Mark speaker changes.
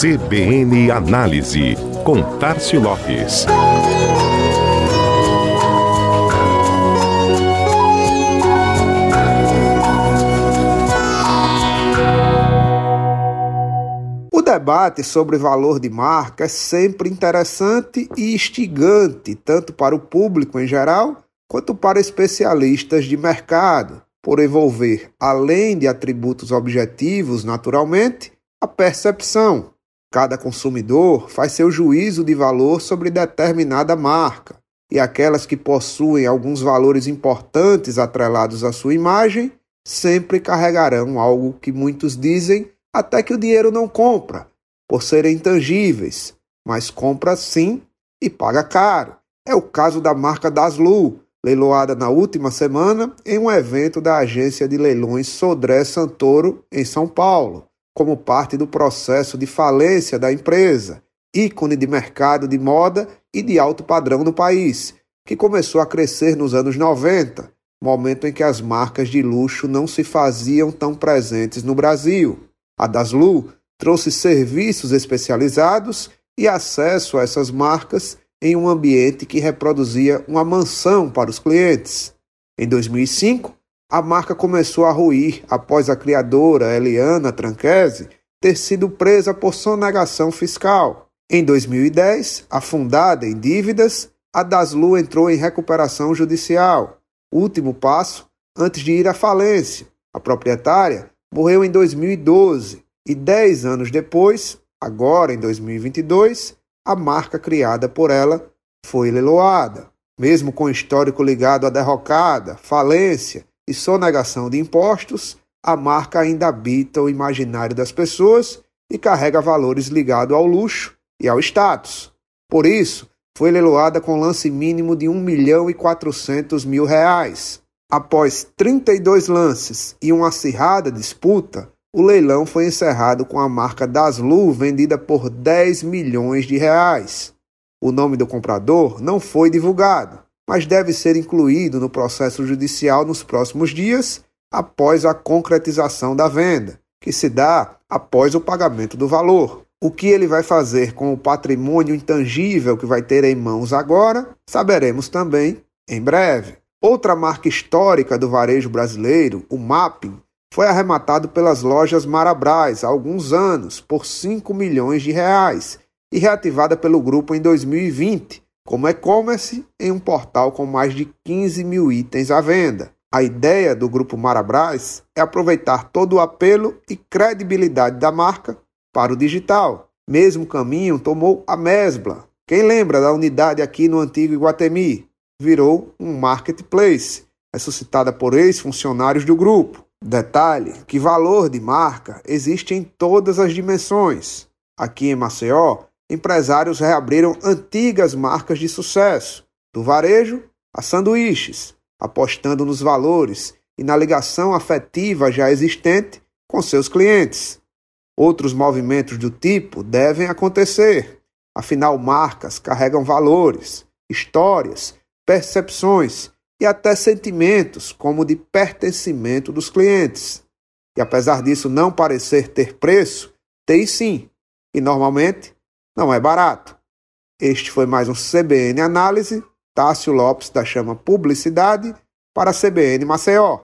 Speaker 1: CBN Análise, com Tarcio Lopes.
Speaker 2: O debate sobre valor de marca é sempre interessante e instigante, tanto para o público em geral, quanto para especialistas de mercado, por envolver, além de atributos objetivos, naturalmente, a percepção. Cada consumidor faz seu juízo de valor sobre determinada marca, e aquelas que possuem alguns valores importantes atrelados à sua imagem sempre carregarão algo que muitos dizem até que o dinheiro não compra, por serem intangíveis, mas compra sim e paga caro. É o caso da marca Daslu, leiloada na última semana em um evento da agência de leilões Sodré Santoro, em São Paulo como parte do processo de falência da empresa, ícone de mercado de moda e de alto padrão no país, que começou a crescer nos anos 90, momento em que as marcas de luxo não se faziam tão presentes no Brasil. A Daslu trouxe serviços especializados e acesso a essas marcas em um ambiente que reproduzia uma mansão para os clientes. Em 2005, a marca começou a ruir após a criadora Eliana Tranquese ter sido presa por sonegação fiscal. Em 2010, afundada em dívidas, a Daslu entrou em recuperação judicial, último passo antes de ir à falência. A proprietária morreu em 2012 e, dez anos depois, agora em 2022, a marca criada por ela foi leiloada. Mesmo com histórico ligado à derrocada, falência e sonegação de impostos, a marca ainda habita o imaginário das pessoas e carrega valores ligados ao luxo e ao status. Por isso, foi leiloada com lance mínimo de 1 milhão e 400 mil reais. Após 32 lances e uma acirrada disputa, o leilão foi encerrado com a marca Daslu vendida por 10 milhões de reais. O nome do comprador não foi divulgado, mas deve ser incluído no processo judicial nos próximos dias, após a concretização da venda, que se dá após o pagamento do valor. O que ele vai fazer com o patrimônio intangível que vai ter em mãos agora, saberemos também em breve. Outra marca histórica do varejo brasileiro, o Mapping, foi arrematado pelas lojas Marabras há alguns anos por 5 milhões de reais e reativada pelo grupo em 2020 como e-commerce em um portal com mais de 15 mil itens à venda. A ideia do Grupo Marabras é aproveitar todo o apelo e credibilidade da marca para o digital. Mesmo caminho tomou a Mesbla. Quem lembra da unidade aqui no antigo Iguatemi? Virou um marketplace, ressuscitada por ex-funcionários do grupo. Detalhe que valor de marca existe em todas as dimensões. Aqui em Maceió, empresários reabriram antigas marcas de sucesso, do varejo a sanduíches, apostando nos valores e na ligação afetiva já existente com seus clientes. Outros movimentos do tipo devem acontecer, afinal, marcas carregam valores, histórias, percepções e até sentimentos, como de pertencimento dos clientes. E apesar disso não parecer ter preço, tem sim, e normalmente não é barato. Este foi mais um CBN Análise. Tássio Lopes da Chama Publicidade para a CBN Maceió.